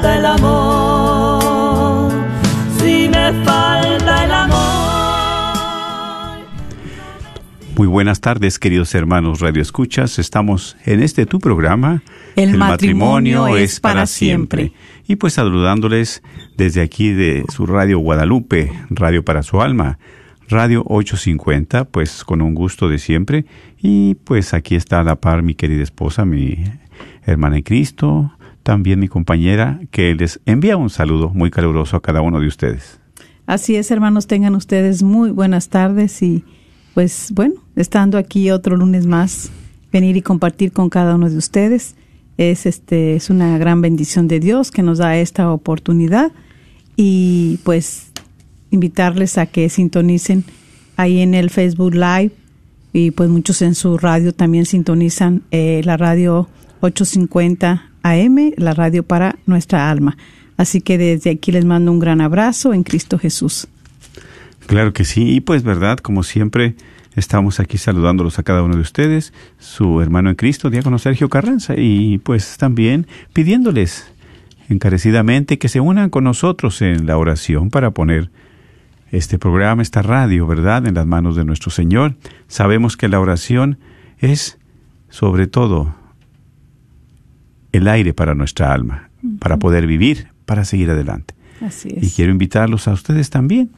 falta el amor, si me falta el amor. Muy buenas tardes, queridos hermanos Radio Escuchas. Estamos en este tu programa. El matrimonio es para siempre. Y pues saludándoles desde aquí de su Radio Guadalupe, Radio para su alma, Radio 850, pues con un gusto de siempre. Y pues aquí está a la par mi querida esposa, mi hermana en Cristo, también mi compañera, que les envía un saludo muy caluroso a cada uno de ustedes. Así es, hermanos, tengan ustedes muy buenas tardes y pues bueno, estando aquí otro lunes más, venir y compartir con cada uno de ustedes es este es una gran bendición de Dios que nos da esta oportunidad y pues invitarles a que sintonicen ahí en el Facebook Live y pues muchos en su radio también sintonizan eh, la radio 850 La radio para nuestra alma. Así que desde aquí les mando un gran abrazo en Cristo Jesús. Claro que sí, y pues verdad, como siempre, estamos aquí saludándolos a cada uno de ustedes, su hermano en Cristo, diácono Sergio Carranza, y pues también pidiéndoles encarecidamente que se unan con nosotros en la oración para poner este programa, esta radio, ¿verdad?, en las manos de nuestro Señor. Sabemos que la oración es, sobre todo, el aire para nuestra alma, para poder vivir, para seguir adelante. Así Y quiero invitarlos a ustedes también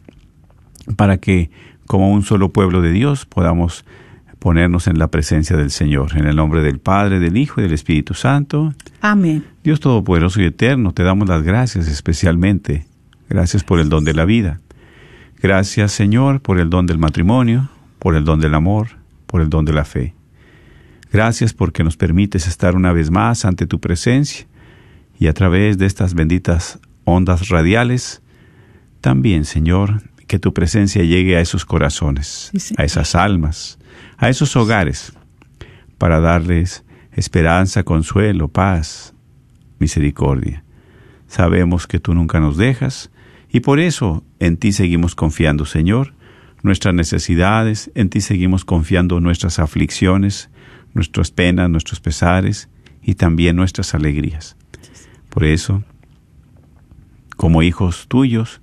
para que como un solo pueblo de Dios podamos ponernos en la presencia del Señor. En el nombre del Padre, del Hijo y del Espíritu Santo. Amén. Dios Todopoderoso y Eterno, te damos las gracias especialmente. Gracias por el don de la vida. Gracias, Señor, por el don del matrimonio, por el don del amor, por el don de la fe. Gracias porque nos permites estar una vez más ante tu presencia y a través de estas benditas ondas radiales, también, Señor, que tu presencia llegue a esos corazones, Sí, a esas almas, a esos hogares, para darles esperanza, consuelo, paz, misericordia. Sabemos que tú nunca nos dejas y por eso en ti seguimos confiando, Señor, nuestras necesidades, en ti seguimos confiando nuestras aflicciones, nuestras penas, nuestros pesares y también nuestras alegrías. Por eso, como hijos tuyos,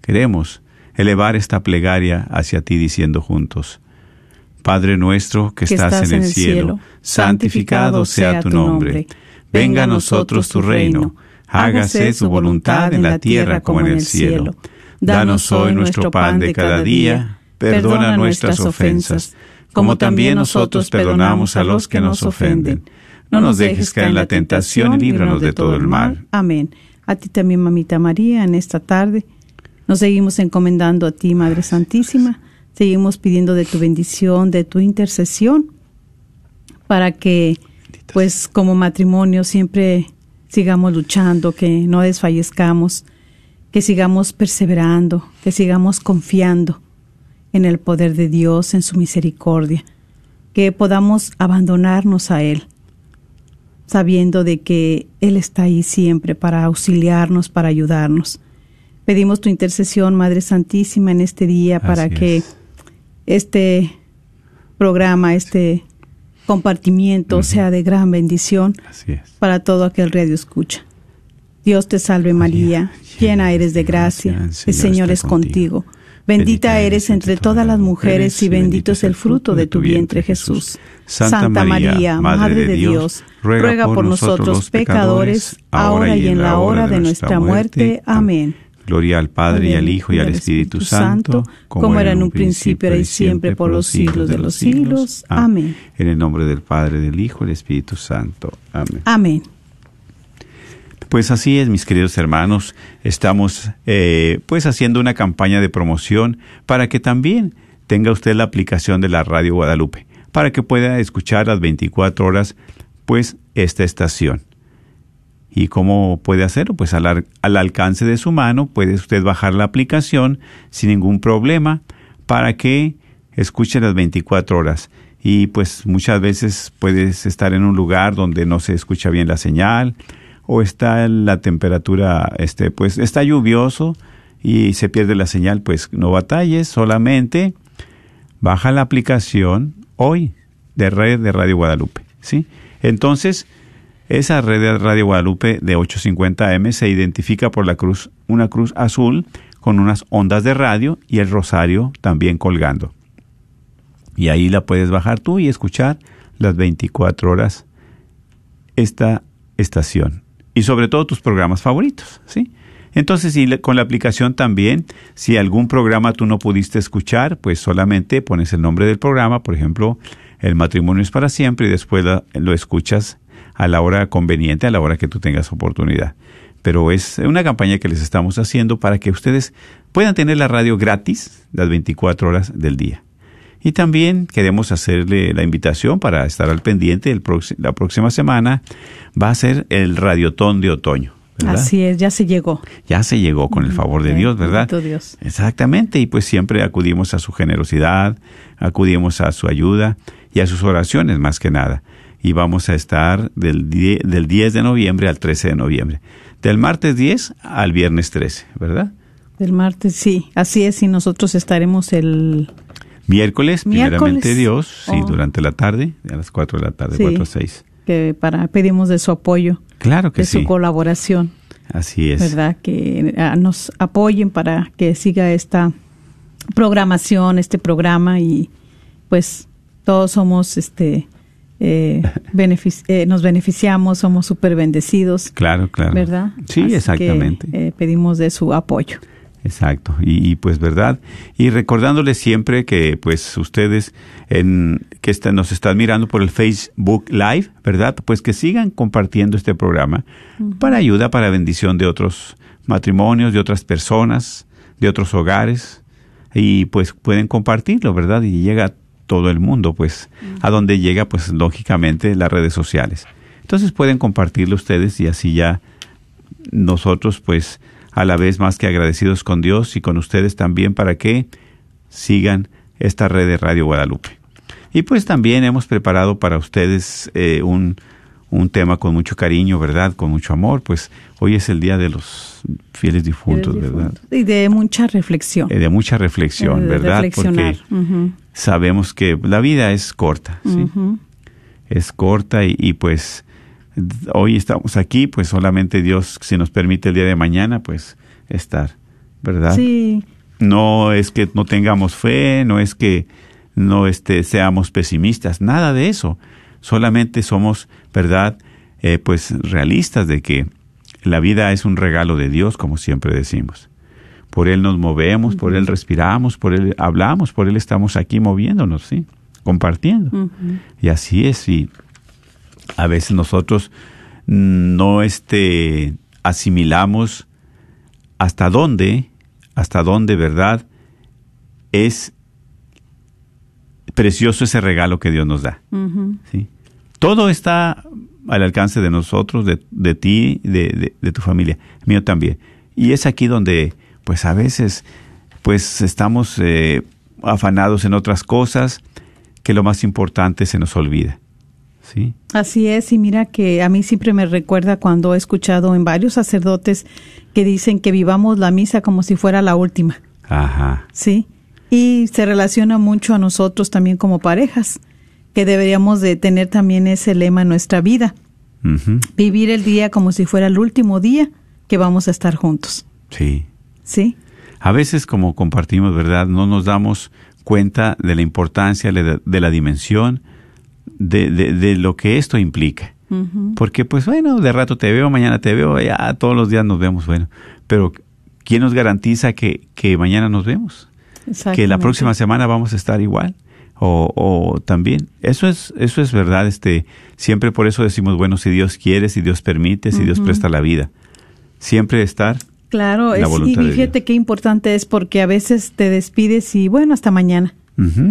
queremos elevar esta plegaria hacia ti diciendo juntos, Padre nuestro que, estás, en el cielo, santificado sea tu nombre. Venga a nosotros tu reino. Hágase tu voluntad en la tierra como en el cielo. Danos hoy nuestro pan de cada día. Perdona nuestras ofensas, como también nosotros perdonamos a los que nos ofenden. No nos dejes caer en la tentación y líbranos de todo el mal. Amén. A ti también, mamita María, en esta tarde. Nos seguimos encomendando a ti, Madre Santísima. Seguimos pidiendo de tu bendición, de tu intercesión, para que, pues, como matrimonio siempre sigamos luchando, que no desfallezcamos, que sigamos perseverando, que sigamos confiando en el poder de Dios, en su misericordia, que podamos abandonarnos a Él, sabiendo de que Él está ahí siempre para auxiliarnos, para ayudarnos. Pedimos tu intercesión, Madre Santísima, en este día para Así que es. este programa, este compartimiento sea de gran bendición Así es. para todo aquel radio escucha. Dios te salve María, llena eres de gracia, el Señor es contigo. Bendita eres entre todas las mujeres y bendito es el fruto de tu vientre Jesús. Santa María, Madre de Dios, ruega por nosotros pecadores, ahora y en la hora de nuestra muerte. Amén. Gloria al Padre y al Hijo y al Espíritu Santo, como era en un principio, ahora y siempre, por los siglos de los siglos. Amén. En el nombre del Padre, del Hijo y del Espíritu Santo. Amén. Amén. Pues así es, mis queridos hermanos, estamos eh, pues haciendo una campaña de promoción para que también tenga usted la aplicación de la Radio Guadalupe, para que pueda escuchar las 24 horas pues esta estación. ¿Y cómo puede hacerlo? Pues al, al alcance de su mano puede usted bajar la aplicación sin ningún problema para que escuche las 24 horas. Y pues muchas veces puedes estar en un lugar donde no se escucha bien la señal o está la temperatura, este, pues está lluvioso y se pierde la señal, pues no batalles, solamente baja la aplicación hoy de red de Radio Guadalupe, ¿sí? Entonces, esa red de Radio Guadalupe de 850M se identifica por la cruz, una cruz azul con unas ondas de radio y el rosario también colgando. Y ahí la puedes bajar tú y escuchar las 24 horas esta estación. Y sobre todo tus programas favoritos, ¿sí? Entonces, y con la aplicación también, si algún programa tú no pudiste escuchar, pues solamente pones el nombre del programa, por ejemplo, El matrimonio es para siempre, y después lo escuchas a la hora conveniente, a la hora que tú tengas oportunidad. Pero es una campaña que les estamos haciendo para que ustedes puedan tener la radio gratis las 24 horas del día. Y también queremos hacerle la invitación para estar al pendiente. El la próxima semana va a ser el Radiotón de Otoño. ¿verdad? Así es, ya se llegó. Ya se llegó con el favor de Dios, ¿verdad? Dios. Exactamente, y pues siempre acudimos a su generosidad, acudimos a su ayuda y a sus oraciones más que nada. Y vamos a estar del, del 10 de noviembre al 13 de noviembre. Del martes 10 al viernes 13, ¿verdad? Del martes, sí, así es, y nosotros estaremos el... Miércoles, primeramente Miércoles. Dios, sí, Oh. durante la tarde, a las 4 de la tarde, Sí. 4 a 6. que para pedimos de su apoyo, Claro que de sí, su colaboración, así es. ¿verdad? Que ah, nos apoyen para que siga esta programación, este programa y pues todos somos, este, eh, benefic- eh, nos beneficiamos, somos súper bendecidos, Claro, claro. ¿verdad? Sí, Así que, exactamente. eh, pedimos de su apoyo. Exacto, y, y, pues verdad, y recordándoles siempre que pues ustedes en, que está- nos están mirando por el Facebook Live, ¿verdad? Pues que sigan compartiendo este programa para ayuda, para bendición de otros matrimonios, de otras personas, de otros hogares, y pues pueden compartirlo, ¿verdad? Y llega a todo el mundo, pues a donde llega pues lógicamente las redes sociales. Entonces pueden compartirlo ustedes y así ya nosotros pues a la vez más que agradecidos con Dios y con ustedes también para que sigan esta red de Radio Guadalupe. Y pues también hemos preparado para ustedes eh, un, un tema con mucho cariño, ¿verdad? Con mucho amor, pues hoy es el Día de los Fieles Difuntos, ¿verdad? Y de mucha reflexión. Eh, de mucha reflexión, de ¿verdad? Porque sabemos que la vida es corta, ¿sí? es corta y, y, pues hoy estamos aquí, pues solamente Dios, si nos permite el día de mañana, pues estar, ¿verdad? Sí, No es que no tengamos fe, no es que no este, seamos pesimistas, nada de eso. Solamente somos, ¿verdad? Eh, pues realistas de que la vida es un regalo de Dios, como siempre decimos. Por Él nos movemos, por Él respiramos, por Él hablamos, por Él estamos aquí moviéndonos, ¿sí? Compartiendo. Y así es, y a veces nosotros no este, asimilamos hasta dónde, hasta dónde, ¿verdad? Es precioso ese regalo que Dios nos da. ¿sí? Todo está al alcance de nosotros, de, de ti, de, de- de tu familia, mío también. Y es aquí donde, pues a veces, pues estamos eh, afanados en otras cosas que lo más importante se nos olvida. ¿Sí? Así es, y mira que a mí siempre me recuerda cuando he escuchado en varios sacerdotes que dicen que vivamos la misa como si fuera la última, Ajá. ¿sí? Y se relaciona mucho a nosotros también como parejas, que deberíamos de tener también ese lema en nuestra vida. Vivir el día como si fuera el último día que vamos a estar juntos. Sí. ¿Sí? A veces, como compartimos, ¿verdad? No nos damos cuenta de la importancia, de la dimensión, de, de- de lo que esto implica. Porque, pues bueno, de rato te veo, mañana te veo, ya todos los días nos vemos, bueno. Pero, ¿quién nos garantiza que, que mañana nos vemos? Que la próxima semana vamos a estar igual. O, o también, eso es, eso es verdad, este, siempre por eso decimos, bueno, si Dios quiere, si Dios permite, si Dios presta la vida. Siempre estar Claro, la es, y fíjate qué importante es porque a veces te despides y bueno, hasta mañana.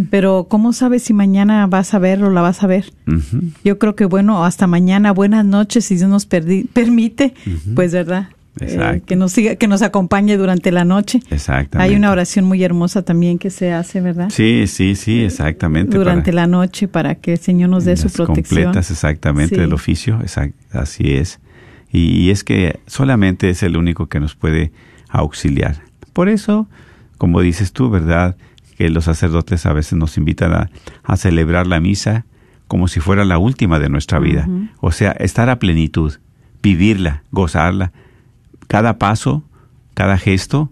Pero ¿cómo sabes si mañana vas a ver o la vas a ver? Yo creo que bueno, hasta mañana, buenas noches, si Dios nos permite, pues verdad, Eh, que nos siga, que nos acompañe durante la noche. Exactamente. Hay una oración muy hermosa también que se hace, ¿verdad? Sí, sí, sí, exactamente. Durante para- la noche para que el Señor nos dé su protección. completas exactamente Sí. del oficio, exact- así es. Y, y es que solamente es el único que nos puede auxiliar. Por eso, como dices tú, ¿verdad? Que los sacerdotes a veces nos invitan a, a celebrar la misa como si fuera la última de nuestra vida. O sea, estar a plenitud, vivirla, gozarla. Cada paso, cada gesto,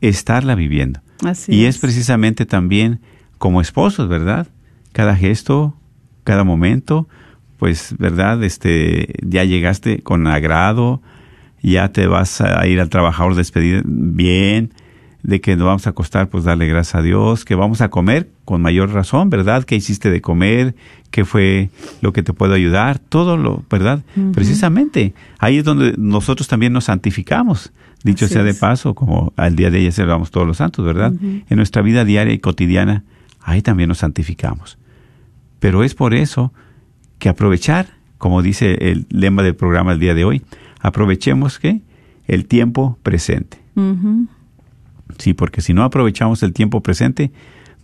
estarla viviendo. Así y es precisamente también como esposos, ¿verdad? Cada gesto, cada momento, pues, ¿verdad? Este, ya llegaste con agrado, ya te vas a ir al trabajador despedir bien, de que nos vamos a acostar, pues darle gracias a Dios, que vamos a comer con mayor razón, ¿verdad? ¿Qué hiciste de comer? ¿Qué fue lo que te puedo ayudar? Todo lo, ¿verdad? Precisamente, ahí es donde nosotros también nos santificamos. Dicho Así sea de es. paso, como al día de ella celebramos todos los santos, ¿verdad? En nuestra vida diaria y cotidiana, ahí también nos santificamos. Pero es por eso que aprovechar, como dice el lema del programa el día de hoy, aprovechemos que el tiempo presente. Sí, porque si no aprovechamos el tiempo presente,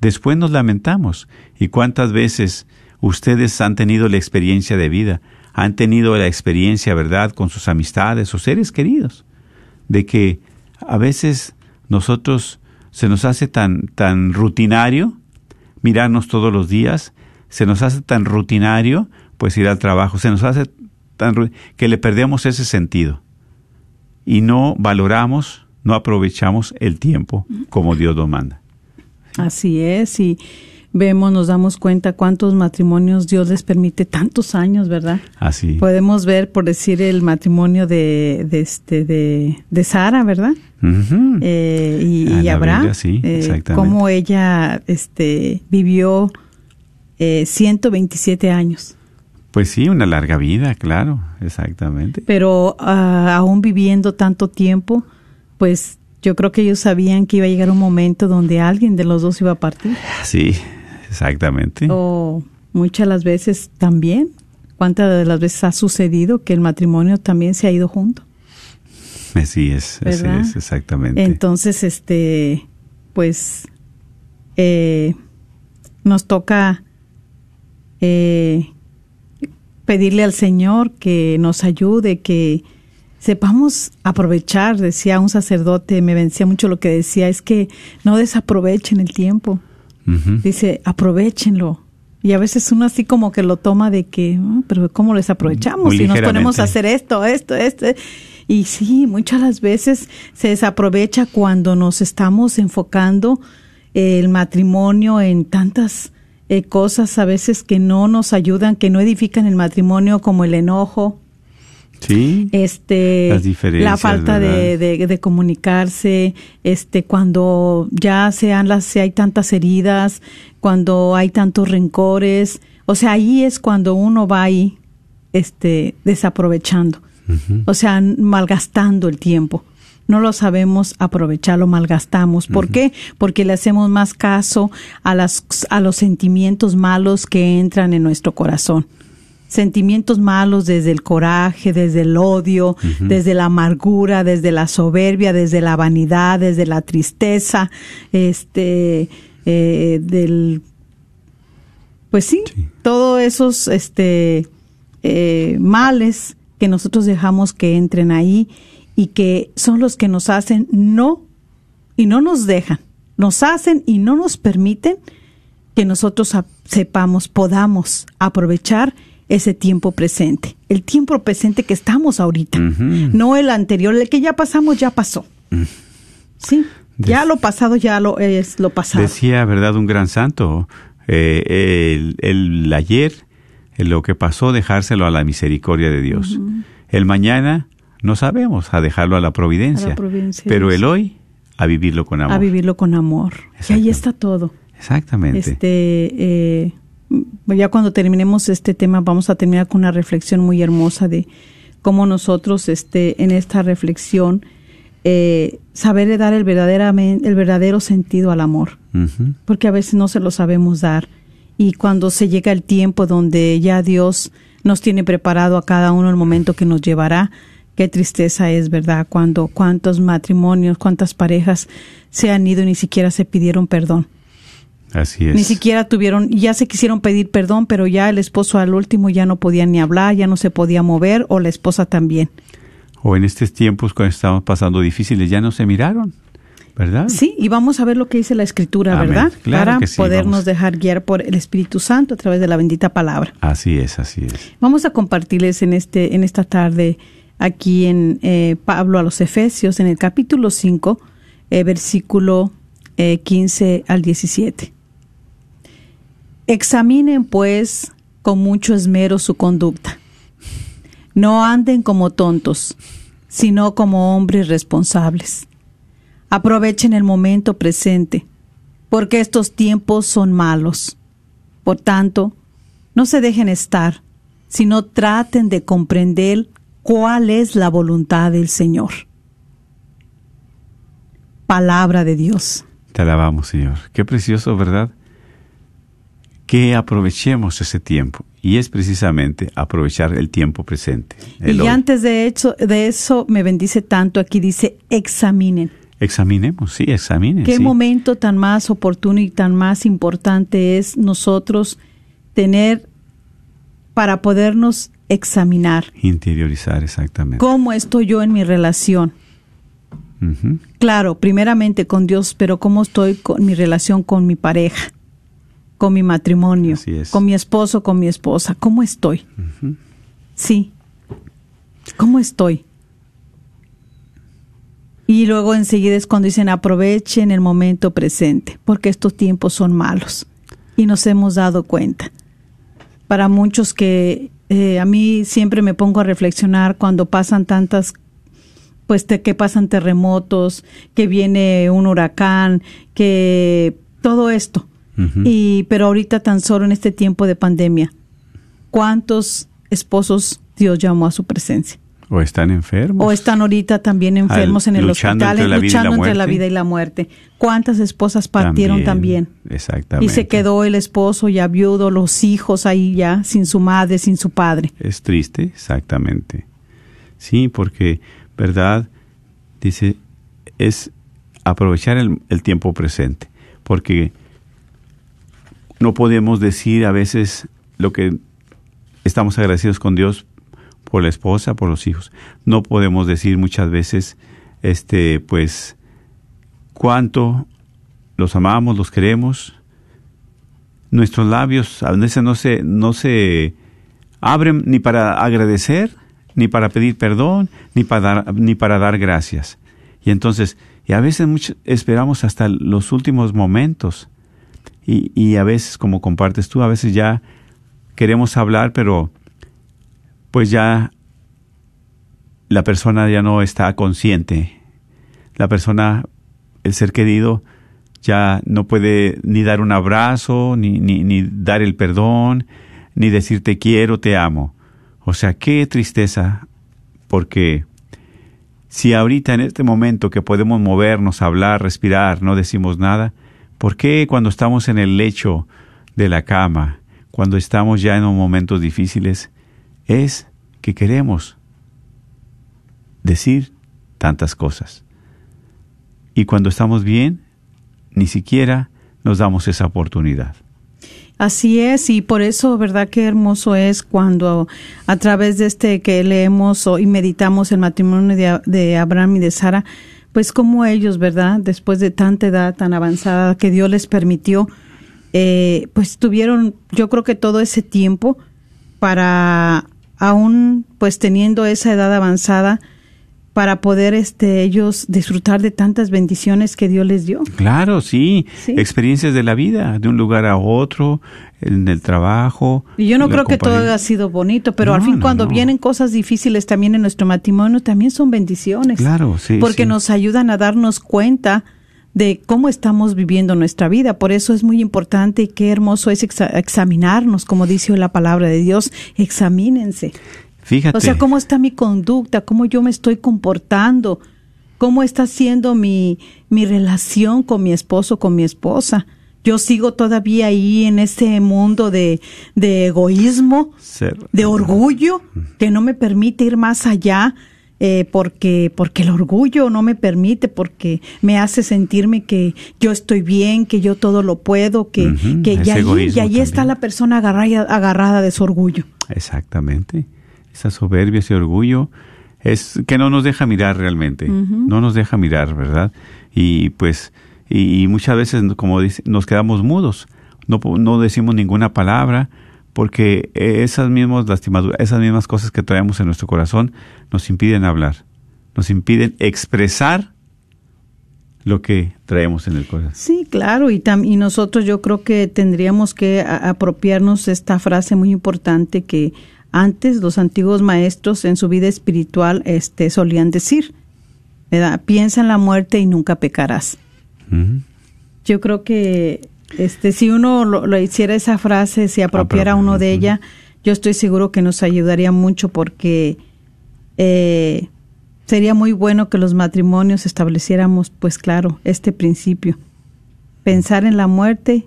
después nos lamentamos. ¿Y cuántas veces ustedes han tenido la experiencia de vida? Han tenido la experiencia, ¿verdad?, con sus amistades o seres queridos, de que a veces nosotros se nos hace tan, tan rutinario mirarnos todos los días, se nos hace tan rutinario, pues ir al trabajo, se nos hace tan que le perdemos ese sentido y no valoramos, no aprovechamos el tiempo como Dios lo manda. Así es, y vemos, nos damos cuenta cuántos matrimonios Dios les permite tantos años, ¿verdad? Así. Podemos ver, por decir, el matrimonio de, de este de, de Sara, ¿verdad? Eh, y, A y la Abraham, Biblia, sí, eh, exactamente. cómo ella este, vivió eh, 127 años, Pues sí, una larga vida, claro, exactamente. pero ah, aún viviendo tanto tiempo, pues yo creo que ellos sabían que iba a llegar un momento donde alguien de los dos iba a partir. Sí, exactamente. O muchas las veces también, cuántas de las veces ha sucedido que el matrimonio también se ha ido junto. Así es, así es, exactamente. Entonces, este, pues, eh, nos toca eh, pedirle al Señor que nos ayude, que sepamos aprovechar, decía un sacerdote, me vencía mucho lo que decía, es que no desaprovechen el tiempo. Dice, aprovechenlo. Y a veces uno así como que lo toma de que, "Ah, pero ¿cómo les aprovechamos? Muy Si nos ponemos a hacer esto, esto, esto. Y sí, muchas las veces se desaprovecha cuando nos estamos enfocando el matrimonio en tantas eh, cosas a veces que no nos ayudan, que no edifican el matrimonio, como el enojo, Sí, este Las diferencias, la falta de, de, de comunicarse este cuando ya sean las si hay tantas heridas cuando hay tantos rencores. O sea ahí es cuando uno va ahí este desaprovechando. O sea malgastando el tiempo. No lo sabemos aprovechar, lo malgastamos. ¿Por qué? Porque le hacemos más caso a, las, a los sentimientos malos que entran en nuestro corazón sentimientos malos desde el coraje, desde el odio, desde la amargura, desde la soberbia, desde la vanidad, desde la tristeza, este, eh, del, pues sí, Sí. todos esos, este, eh, males que nosotros dejamos que entren ahí y que son los que nos hacen no y no nos dejan nos hacen y no nos permiten que nosotros sepamos, podamos aprovechar ese tiempo presente, el tiempo presente que estamos ahorita, no el anterior, el que ya pasamos ya pasó. Sí, ya lo pasado ya lo es lo pasado. Decía, ¿verdad? Un gran santo, eh, el, ayer, lo que pasó, dejárselo a la misericordia de Dios. El mañana, no sabemos, a dejarlo a la providencia. pero el hoy, a vivirlo con amor. A vivirlo con amor. Y ahí está todo. Exactamente. Este, eh, ya cuando terminemos este tema, vamos a terminar con una reflexión muy hermosa de cómo nosotros, este, en esta reflexión, eh, saber dar el, verdaderamente, el verdadero sentido al amor, porque a veces no se lo sabemos dar. Y cuando se llega el tiempo donde ya Dios nos tiene preparado a cada uno el momento que nos llevará, qué tristeza es, ¿verdad? Cuando cuántos matrimonios, cuántas parejas se han ido y ni siquiera se pidieron perdón. Así es. Ni siquiera tuvieron, ya se quisieron pedir perdón, pero ya el esposo al último ya no podía ni hablar, ya no se podía mover, o la esposa también o en estos tiempos cuando estamos pasando difíciles ya no se miraron, ¿verdad? Sí, y vamos a ver lo que dice la Escritura, ¿verdad? Claro Para podernos dejar guiar por el Espíritu Santo a través de la bendita palabra. Así es, así es. Vamos a compartirles en este en esta tarde aquí en eh, Pablo a los Efesios en el capítulo 5, eh, versículo 15 eh, al 17. Examinen pues con mucho esmero su conducta no anden como tontos, sino como hombres responsables. Aprovechen el momento presente, porque estos tiempos son malos. Por tanto, no se dejen estar, sino traten de comprender cuál es la voluntad del Señor. Palabra de Dios. Te alabamos, Señor. Qué precioso, ¿verdad? Que aprovechemos ese tiempo y es precisamente aprovechar el tiempo presente. y antes de, hecho, de eso me bendice tanto, aquí dice examinen. Examinemos, sí, examinen. ¿Qué momento tan más oportuno y tan más importante es nosotros tener para podernos examinar? Interiorizar, exactamente. ¿Cómo estoy yo en mi relación? Claro, primeramente con Dios, pero ¿cómo estoy con mi relación con mi pareja? Con mi matrimonio, con mi esposo, con mi esposa. ¿Cómo estoy? Sí. ¿Cómo estoy? Y luego enseguida es cuando dicen aprovechen el momento presente, porque estos tiempos son malos. Y nos hemos dado cuenta. Para muchos que eh, a mí siempre me pongo a reflexionar cuando pasan tantas, pues que pasan terremotos, que viene un huracán, que todo esto y, pero ahorita tan solo en este tiempo de pandemia, ¿cuántos esposos Dios llamó a su presencia? O están enfermos. O están ahorita también enfermos en el hospital, luchando entre la vida y la muerte. ¿Cuántas esposas partieron también? Exactamente. Y se quedó el esposo ya viudo, los hijos ahí ya, sin su madre, sin su padre. Es triste, exactamente. Sí, porque, ¿verdad? Dice, es aprovechar el, el tiempo presente. Porque no podemos decir a veces lo que estamos agradecidos con Dios por la esposa, por los hijos. No podemos decir muchas veces, este, pues, cuánto los amamos, los queremos. Nuestros labios a veces no se, no se abren ni para agradecer, ni para pedir perdón, ni para dar, ni para dar gracias. Y entonces, y a veces esperamos hasta los últimos momentos y, y a veces, como compartes tú, a veces ya queremos hablar, pero pues ya la persona ya no está consciente. La persona, el ser querido, ya no puede ni dar un abrazo, ni, ni, ni dar el perdón, ni decir te quiero, te amo. O sea, qué tristeza, porque si ahorita en este momento que podemos movernos, hablar, respirar, no decimos nada, ¿Por qué cuando estamos en el lecho de la cama, cuando estamos ya en momentos difíciles, es que queremos decir tantas cosas? Y cuando estamos bien, ni siquiera nos damos esa oportunidad. Así es, y por eso, ¿verdad? Qué hermoso es cuando a través de este que leemos y meditamos el matrimonio de, de Abraham y de Sara, pues como ellos, ¿verdad? Después de tanta edad tan avanzada que Dios les permitió, eh, pues tuvieron, yo creo que todo ese tiempo para aún pues teniendo esa edad avanzada, para poder este ellos disfrutar de tantas bendiciones que Dios les dio. Claro, sí, experiencias de la vida, de un lugar a otro, en el trabajo. Y yo no creo que todo haya sido bonito, pero al fin cuando vienen cosas difíciles también en nuestro matrimonio, también son bendiciones. Claro, sí. Porque nos ayudan a darnos cuenta de cómo estamos viviendo nuestra vida. Por eso es muy importante y qué hermoso es examinarnos, como dice la palabra de Dios, examínense. Fíjate. O sea, cómo está mi conducta, cómo yo me estoy comportando, cómo está siendo mi, mi relación con mi esposo, con mi esposa. Yo sigo todavía ahí en ese mundo de, de egoísmo, de orgullo, que no me permite ir más allá, eh, porque, porque el orgullo no me permite, porque me hace sentirme que yo estoy bien, que yo todo lo puedo, que, que y ahí, está la persona agarrada, agarrada de su orgullo. Exactamente esa soberbia, ese orgullo, es que no nos deja mirar realmente, no nos deja mirar, ¿verdad? Y pues, y, muchas veces, como dice, nos quedamos mudos, no, no decimos ninguna palabra, porque esas mismas lastimaduras, esas mismas cosas que traemos en nuestro corazón nos impiden hablar, nos impiden expresar lo que traemos en el corazón. Sí, claro, y, y nosotros yo creo que tendríamos que apropiarnos esta frase muy importante que antes los antiguos maestros en su vida espiritual este, solían decir, ¿verdad? piensa en la muerte y nunca pecarás. Yo creo que este, si uno lo, hiciera esa frase, si apropiara uno de ella, yo estoy seguro que nos ayudaría mucho porque eh, sería muy bueno que los matrimonios estableciéramos, pues claro, este principio. Pensar en la muerte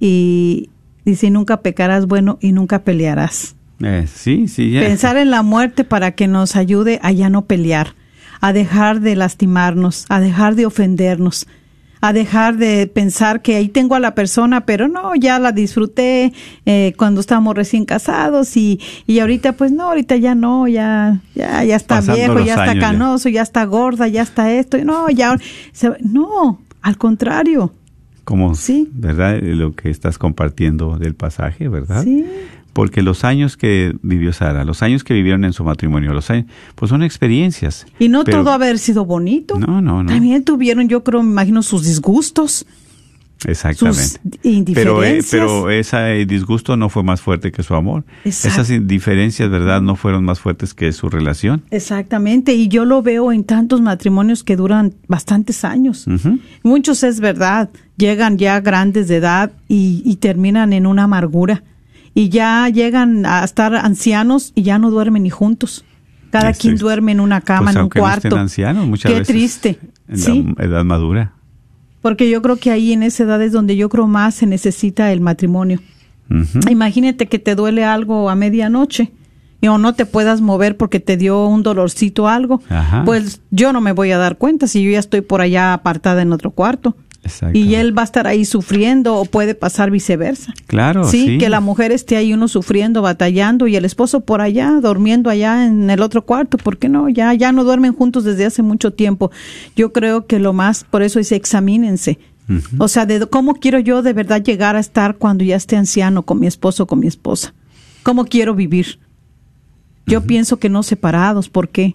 y, Dice, nunca pecarás bueno y nunca pelearás. Eh, sí, sí. Pensar en la muerte para que nos ayude a ya no pelear, a dejar de lastimarnos, a dejar de ofendernos, a dejar de pensar que ahí tengo a la persona, pero no, ya la disfruté eh, cuando estábamos recién casados y, y ahorita pues no, ahorita ya no, ya, ya, ya está viejo, ya está canoso, ya. está gorda, ya está esto, no, ya, no, al contrario, como, sí. ¿verdad? Lo que estás compartiendo del pasaje, ¿verdad? Sí. Porque los años que vivió Sara, los años que vivieron en su matrimonio, los años, pues son experiencias. Y no todo haber sido bonito. No, no, no. También tuvieron, yo creo, me imagino, sus disgustos. Exactamente. pero, eh, pero ese disgusto no fue más fuerte que su amor. Esas diferencias, ¿verdad? No fueron más fuertes que su relación. Exactamente. Y yo lo veo en tantos matrimonios que duran bastantes años. Muchos es verdad. Llegan ya grandes de edad y, terminan en una amargura. Y ya llegan a estar ancianos y ya no duermen ni juntos. Cada quien duerme en una cama, pues en un cuarto. ancianos, muchas Qué triste. En la edad madura. Porque yo creo que ahí en esa edad es donde yo creo más se necesita el matrimonio. Imagínate que te duele algo a medianoche y o no te puedas mover porque te dio un dolorcito algo. Pues yo no me voy a dar cuenta si yo ya estoy por allá apartada en otro cuarto y él va a estar ahí sufriendo o puede pasar viceversa. Claro. ¿Sí? que la mujer esté ahí uno sufriendo, batallando y el esposo por allá, durmiendo allá en el otro cuarto. ¿Por qué no? Ya, ya no duermen juntos desde hace mucho tiempo. Yo creo que lo más, por eso dice, examínense. O sea, de cómo quiero yo de verdad llegar a estar cuando ya esté anciano con mi esposo, con mi esposa. ¿Cómo quiero vivir? Yo pienso que no separados. ¿Por qué?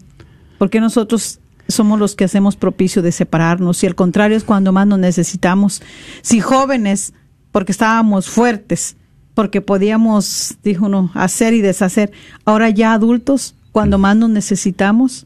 Porque nosotros somos los que hacemos propicio de separarnos y al contrario es cuando más nos necesitamos. Si jóvenes, porque estábamos fuertes, porque podíamos, dijo uno, hacer y deshacer, ahora ya adultos, cuando más nos necesitamos,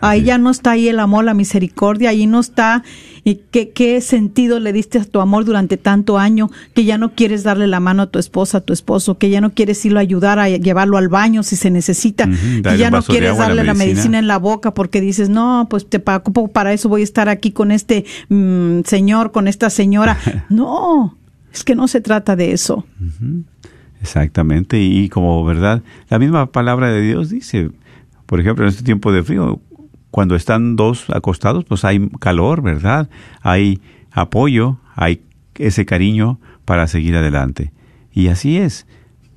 Ahí ya no está ahí el amor, la misericordia, ahí no está y qué, qué sentido le diste a tu amor durante tanto año, que ya no quieres darle la mano a tu esposa, a tu esposo, que ya no quieres irlo a ayudar a llevarlo al baño si se necesita, que ya no quieres darle la medicina. en la boca porque dices, no, pues te preocupo para eso voy a estar aquí con este mm, señor, con esta señora. no, es que no se trata de eso. Exactamente, y como verdad, la misma palabra de Dios dice, por ejemplo, en este tiempo de frío, cuando están dos acostados, pues hay calor, ¿verdad? Hay apoyo, hay ese cariño para seguir adelante. Y así es.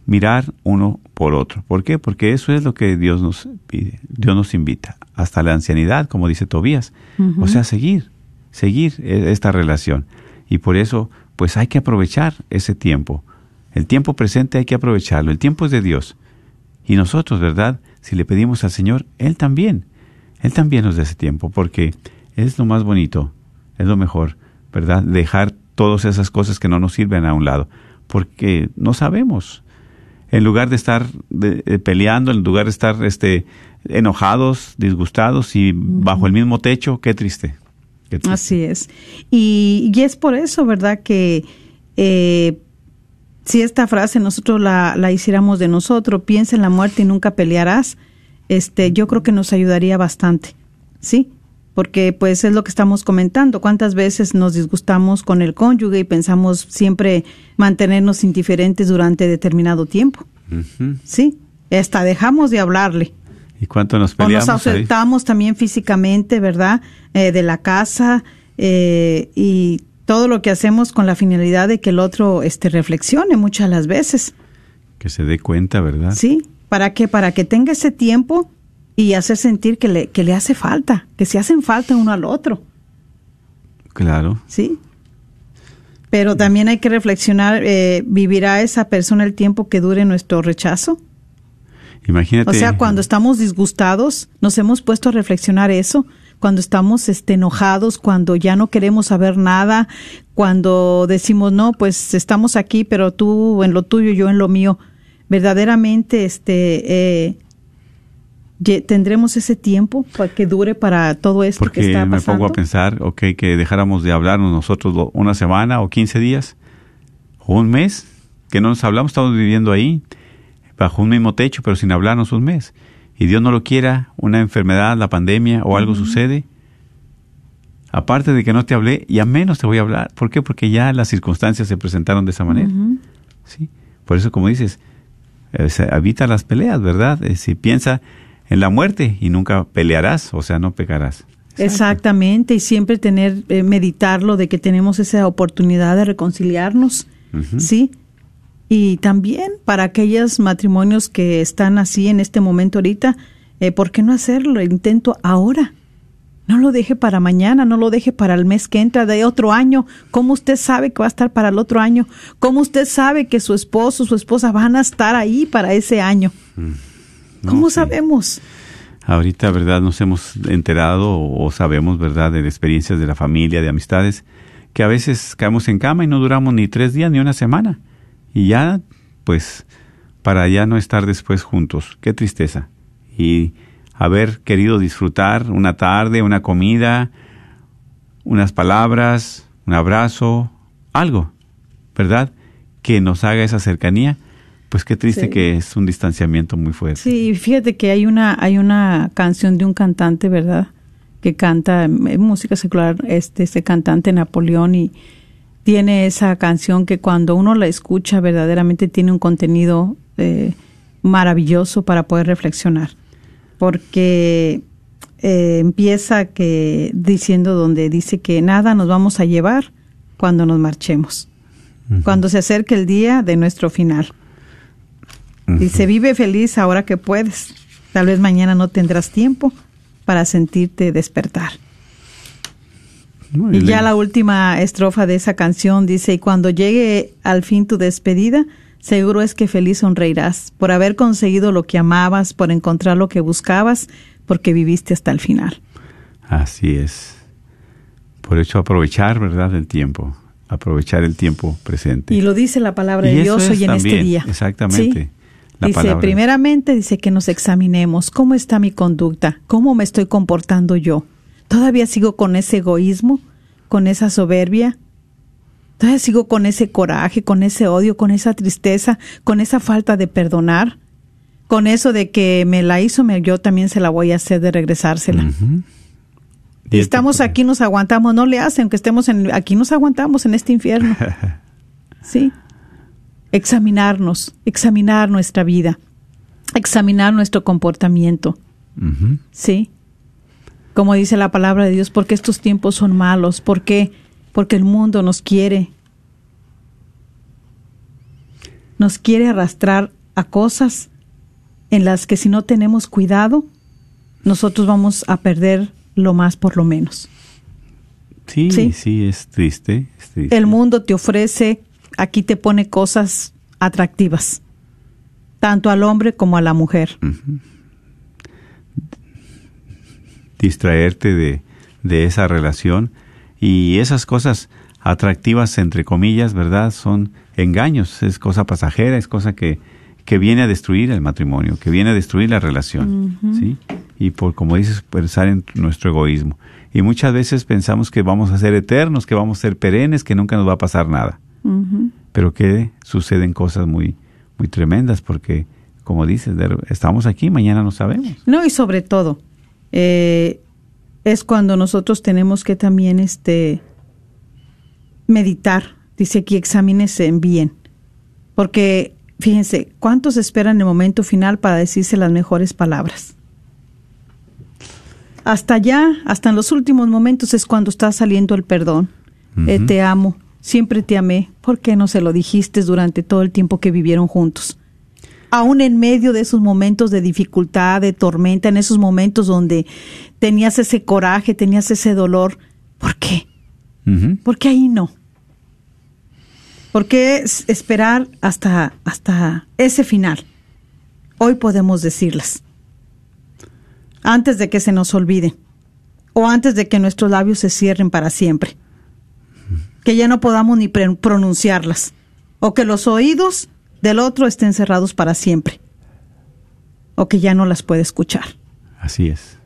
mirar uno por otro. ¿Por qué? Porque eso es lo que Dios nos pide, Dios nos invita, hasta la ancianidad, como dice Tobías. O sea, seguir, seguir e, esta relación. Y por eso, pues hay que aprovechar ese tiempo. El tiempo presente hay que aprovecharlo. El tiempo es de Dios. Y nosotros, ¿verdad? Si le pedimos al Señor, Él también. Él también nos da ese tiempo, porque es lo más bonito, es lo mejor, ¿verdad? Dejar todas esas cosas que no nos sirven a un lado, porque no sabemos. En lugar de estar peleando, en lugar de estar este, enojados, disgustados y bajo el mismo techo, qué triste. Así es. Y, y, es por eso, ¿verdad? Que eh, si esta frase nosotros la, la hiciéramos de nosotros, piensa en la muerte y nunca pelearás, este, yo creo que nos ayudaría bastante, ¿sí? Porque pues es lo que estamos comentando, cuántas veces nos disgustamos con el cónyuge y pensamos siempre mantenernos indiferentes durante determinado tiempo, ¿sí? Hasta dejamos de hablarle. ¿Y cuánto nos peleamos? O nos ausentamos también físicamente, ¿verdad? Eh, de la casa eh, y todo lo que hacemos con la finalidad de que el otro este, reflexione muchas las veces. Que se dé cuenta, ¿verdad? Sí, ¿para qué? Para que tenga ese tiempo y hacer sentir que le, que le hace falta, que se hacen falta uno al otro. Claro. Sí. Pero también hay que reflexionar, eh, ¿vivirá esa persona el tiempo que dure nuestro rechazo? Imagínate. O sea, cuando estamos disgustados, nos hemos puesto a reflexionar eso cuando estamos este, enojados, cuando ya no queremos saber nada, cuando decimos, no, pues estamos aquí, pero tú en lo tuyo, yo en lo mío. Verdaderamente, este, eh, tendremos ese tiempo para que dure para todo esto Porque que está pasando. me pongo a pensar, ok, que dejáramos de hablarnos nosotros una semana o 15 días o un mes, que no nos hablamos, estamos viviendo ahí bajo un mismo techo, pero sin hablarnos un mes y Dios no lo quiera, una enfermedad, la pandemia o algo sucede, aparte de que no te hablé, ya menos te voy a hablar. ¿Por qué? Porque ya las circunstancias se presentaron de esa manera. ¿Sí? Por eso, como dices, eh, evita las peleas, ¿verdad? Eh, si piensa en la muerte y nunca pelearás, o sea, no pecarás. Exactamente, y siempre tener, eh, meditarlo de que tenemos esa oportunidad de reconciliarnos, ¿sí? Y también para aquellos matrimonios que están así en este momento ahorita, eh, ¿por qué no hacerlo? Intento ahora. No lo deje para mañana, no lo deje para el mes que entra de otro año. ¿Cómo usted sabe que va a estar para el otro año? ¿Cómo usted sabe que su esposo, su esposa van a estar ahí para ese año? Mm. ¿Cómo sabemos? Ahorita, ¿verdad? Nos hemos enterado o sabemos, ¿verdad? De experiencias de la familia, de amistades, que a veces caemos en cama y no duramos ni tres días ni una semana y ya, pues, para ya no estar después juntos. Qué tristeza. Y haber querido disfrutar una tarde, una comida, unas palabras, un abrazo, algo, ¿verdad? Que nos haga esa cercanía. Pues qué triste que es un distanciamiento muy fuerte. Sí, fíjate que hay una hay una canción de un cantante, ¿verdad? Que canta música secular, este, este cantante Napoleón y tiene esa canción que cuando uno la escucha verdaderamente tiene un contenido eh, maravilloso para poder reflexionar, porque eh, empieza que diciendo donde dice que nada nos vamos a llevar cuando nos marchemos, cuando se acerque el día de nuestro final. Y se vive feliz ahora que puedes. Tal vez mañana no tendrás tiempo para sentirte despertar. Y ya la última estrofa de esa canción dice, y cuando llegue al fin tu despedida, seguro es que feliz sonreirás por haber conseguido lo que amabas, por encontrar lo que buscabas, porque viviste hasta el final. Así es. Por eso aprovechar, ¿verdad?, el tiempo, aprovechar el tiempo presente. Y lo dice la palabra de Dios hoy en este día. Exactamente. dice, primeramente, dice que nos examinemos cómo está mi conducta, cómo me estoy comportando yo ¿Todavía sigo con ese egoísmo, con esa soberbia? ¿Todavía sigo con ese coraje, con ese odio, con esa tristeza, con esa falta de perdonar? Con eso de que me la hizo, yo también se la voy a hacer de regresársela. Y estamos aquí, nos aguantamos, no le hacen, aunque estemos en, aquí nos aguantamos en este infierno. Sí. Examinarnos, examinar nuestra vida, examinar nuestro comportamiento. Sí como dice la palabra de Dios, porque estos tiempos son malos, ¿por qué? Porque el mundo nos quiere, nos quiere arrastrar a cosas en las que si no tenemos cuidado, nosotros vamos a perder lo más por lo menos. Sí, sí, Sí. es, triste, es triste. El mundo te ofrece, aquí te pone cosas atractivas, tanto al hombre como a la mujer. distraerte de, de esa relación y esas cosas atractivas entre comillas, ¿verdad? Son engaños, es cosa pasajera, es cosa que, que viene a destruir el matrimonio, que viene a destruir la relación, ¿sí? Y por, como dices, pensar en nuestro egoísmo. Y muchas veces pensamos que vamos a ser eternos, que vamos a ser perennes, que nunca nos va a pasar nada. Pero que suceden cosas muy, muy tremendas porque, como dices, estamos aquí, mañana no sabemos. No, y sobre todo, eh, es cuando nosotros tenemos que también este meditar. Dice aquí, examínese bien. Porque, fíjense, ¿cuántos esperan el momento final para decirse las mejores palabras? Hasta allá, hasta en los últimos momentos es cuando está saliendo el perdón. Eh, te amo, siempre te amé. ¿Por qué no se lo dijiste durante todo el tiempo que vivieron juntos? Aún en medio de esos momentos de dificultad, de tormenta, en esos momentos donde tenías ese coraje, tenías ese dolor, ¿por qué? ¿Por qué ahí no? ¿Por qué es- esperar hasta, hasta ese final? Hoy podemos decirlas. Antes de que se nos olvide. O antes de que nuestros labios se cierren para siempre. Que ya no podamos ni pronunciarlas. O que los oídos del otro estén cerrados para siempre. O que ya no las puede escuchar. Así es.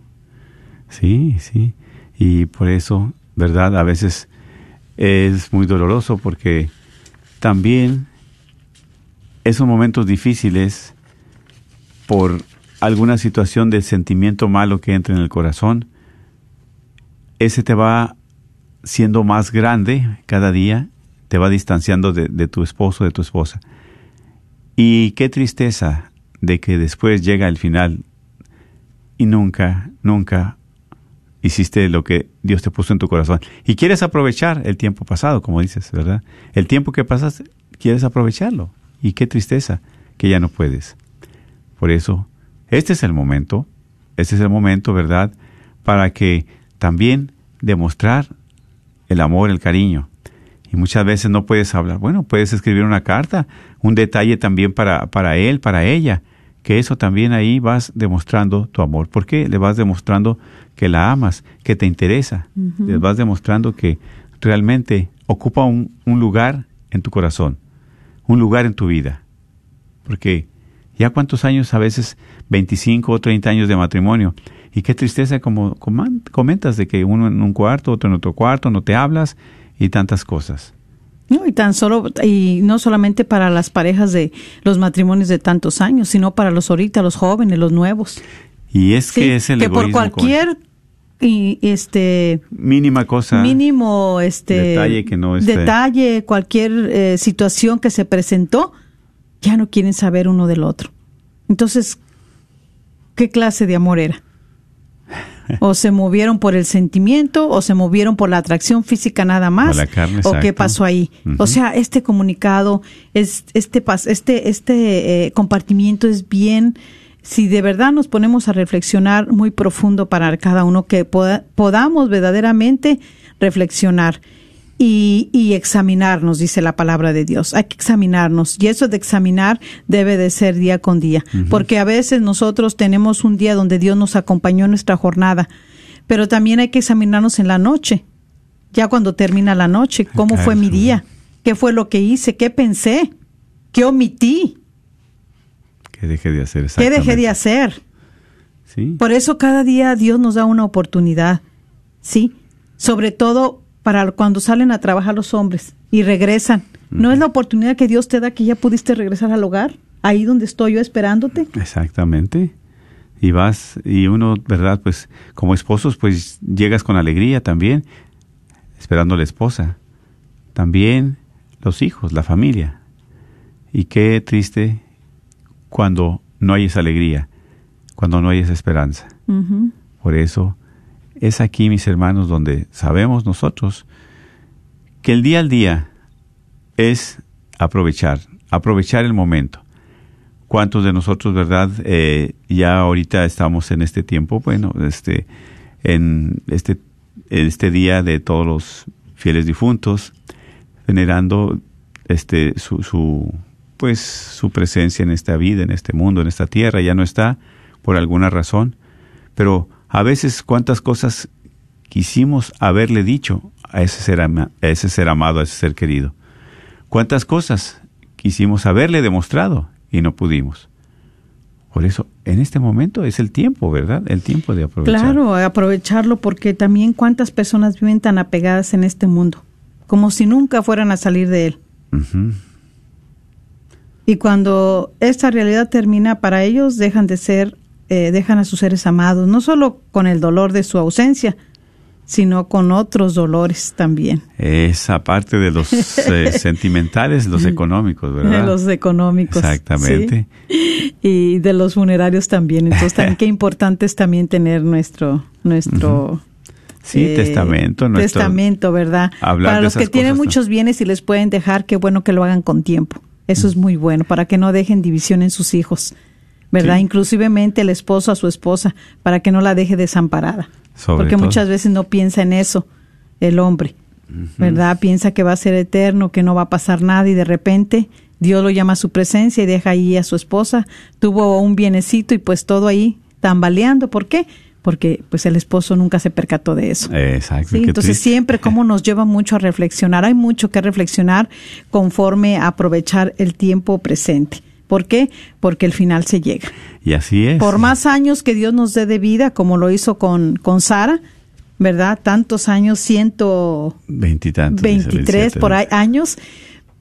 Sí, sí. Y por eso, ¿verdad? A veces es muy doloroso porque también esos momentos difíciles por alguna situación de sentimiento malo que entra en el corazón, ese te va siendo más grande cada día, te va distanciando de, de tu esposo, de tu esposa. Y qué tristeza de que después llega el final y nunca, nunca hiciste lo que Dios te puso en tu corazón. Y quieres aprovechar el tiempo pasado, como dices, ¿verdad? El tiempo que pasas, quieres aprovecharlo. Y qué tristeza que ya no puedes. Por eso, este es el momento, este es el momento, ¿verdad? Para que también demostrar el amor, el cariño. Y muchas veces no puedes hablar. Bueno, puedes escribir una carta, un detalle también para, para él, para ella, que eso también ahí vas demostrando tu amor. ¿Por qué? Le vas demostrando que la amas, que te interesa. Le vas demostrando que realmente ocupa un, un lugar en tu corazón, un lugar en tu vida. Porque ya cuántos años, a veces 25 o 30 años de matrimonio, y qué tristeza como comentas de que uno en un cuarto, otro en otro cuarto, no te hablas y tantas cosas. No, y tan solo, y no solamente para las parejas de los matrimonios de tantos años, sino para los ahorita, los jóvenes, los nuevos. Y es Sí, que es el que por cualquier y este mínima cosa. mínimo este detalle que no esté- detalle, cualquier eh, situación que se presentó, ya no quieren saber uno del otro. Entonces, ¿qué clase de amor era? O se movieron por el sentimiento, o se movieron por la atracción física nada más, la carne, o qué pasó ahí. O sea, este comunicado, es, este, este, este eh, compartimiento es bien, si de verdad nos ponemos a reflexionar muy profundo para cada uno, que poda- podamos verdaderamente reflexionar y, y examinarnos, dice la palabra de Dios. Hay que examinarnos y eso de examinar debe de ser día con día, porque a veces nosotros tenemos un día donde Dios nos acompañó en nuestra jornada, pero también hay que examinarnos en la noche, ya cuando termina la noche, cómo fue mi día, qué fue lo que hice, qué pensé, qué omití, Que deje de hacer qué dejé de hacer. Sí. Por eso cada día Dios nos da una oportunidad, ¿sí? Sobre todo para cuando salen a trabajar los hombres y regresan. ¿No es la oportunidad que Dios te da que ya pudiste regresar al hogar? Ahí donde estoy yo esperándote. Exactamente. Y vas, y uno, ¿verdad? Pues como esposos, pues llegas con alegría también, esperando a la esposa. También los hijos, la familia. Y qué triste cuando no hay esa alegría, cuando no hay esa esperanza. Por eso es aquí, mis hermanos, donde sabemos nosotros que el día al día es aprovechar, aprovechar el momento. cuántos de nosotros, verdad, eh, ya ahorita estamos en este tiempo, bueno, este, en este, este día de todos los fieles difuntos, venerando este su, su pues su presencia en esta vida, en este mundo, en esta tierra, ya no está por alguna razón, pero a veces cuántas cosas quisimos haberle dicho a ese ser, a ese ser amado, a ese ser querido. Cuántas cosas quisimos haberle demostrado y no pudimos. Por eso, en este momento es el tiempo, ¿verdad? El tiempo de aprovechar. Claro, aprovecharlo porque también cuántas personas viven tan apegadas en este mundo, como si nunca fueran a salir de él. Y cuando esta realidad termina para ellos, dejan de ser, eh, dejan a sus seres amados, no solo con el dolor de su ausencia, sino con otros dolores también. Esa parte de los eh, sentimentales, los económicos, ¿verdad? De los económicos. Exactamente. Y de los funerarios también. Entonces, también qué importante es también tener nuestro, nuestro Sí, eh, testamento. Nuestro, testamento, ¿verdad? Para los que tienen muchos bienes y les pueden dejar, qué bueno que lo hagan con tiempo. Eso es muy bueno, para que no dejen división en sus hijos, ¿verdad? Inclusivemente el esposo a su esposa, para que no la deje desamparada. Porque muchas veces no piensa en eso el hombre, ¿verdad? Piensa que va a ser eterno, que no va a pasar nada y de repente Dios lo llama a su presencia y deja ahí a su esposa. Tuvo un bienecito y pues todo ahí tambaleando. ¿Por qué? Porque pues el esposo nunca se percató de eso. Exacto. Entonces siempre como nos lleva mucho a reflexionar. Hay mucho que reflexionar conforme a aprovechar el tiempo presente. ¿Por qué? Porque el final se llega. Y así es. Por más años que Dios nos dé de vida, como lo hizo con, con Sara, ¿verdad? Tantos años, ciento veintitrés por ahí años,